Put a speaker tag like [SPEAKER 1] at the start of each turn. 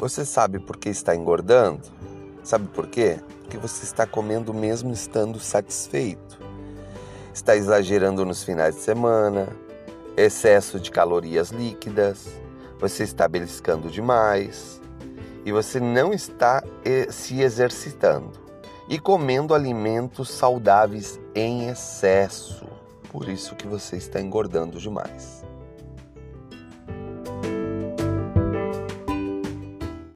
[SPEAKER 1] Você sabe por que está engordando? Sabe por quê? Porque você está comendo mesmo estando satisfeito. Está exagerando nos finais de semana, excesso de calorias líquidas, você está beliscando demais e você não está eh, se exercitando e comendo alimentos saudáveis em excesso. Por isso que você está engordando demais.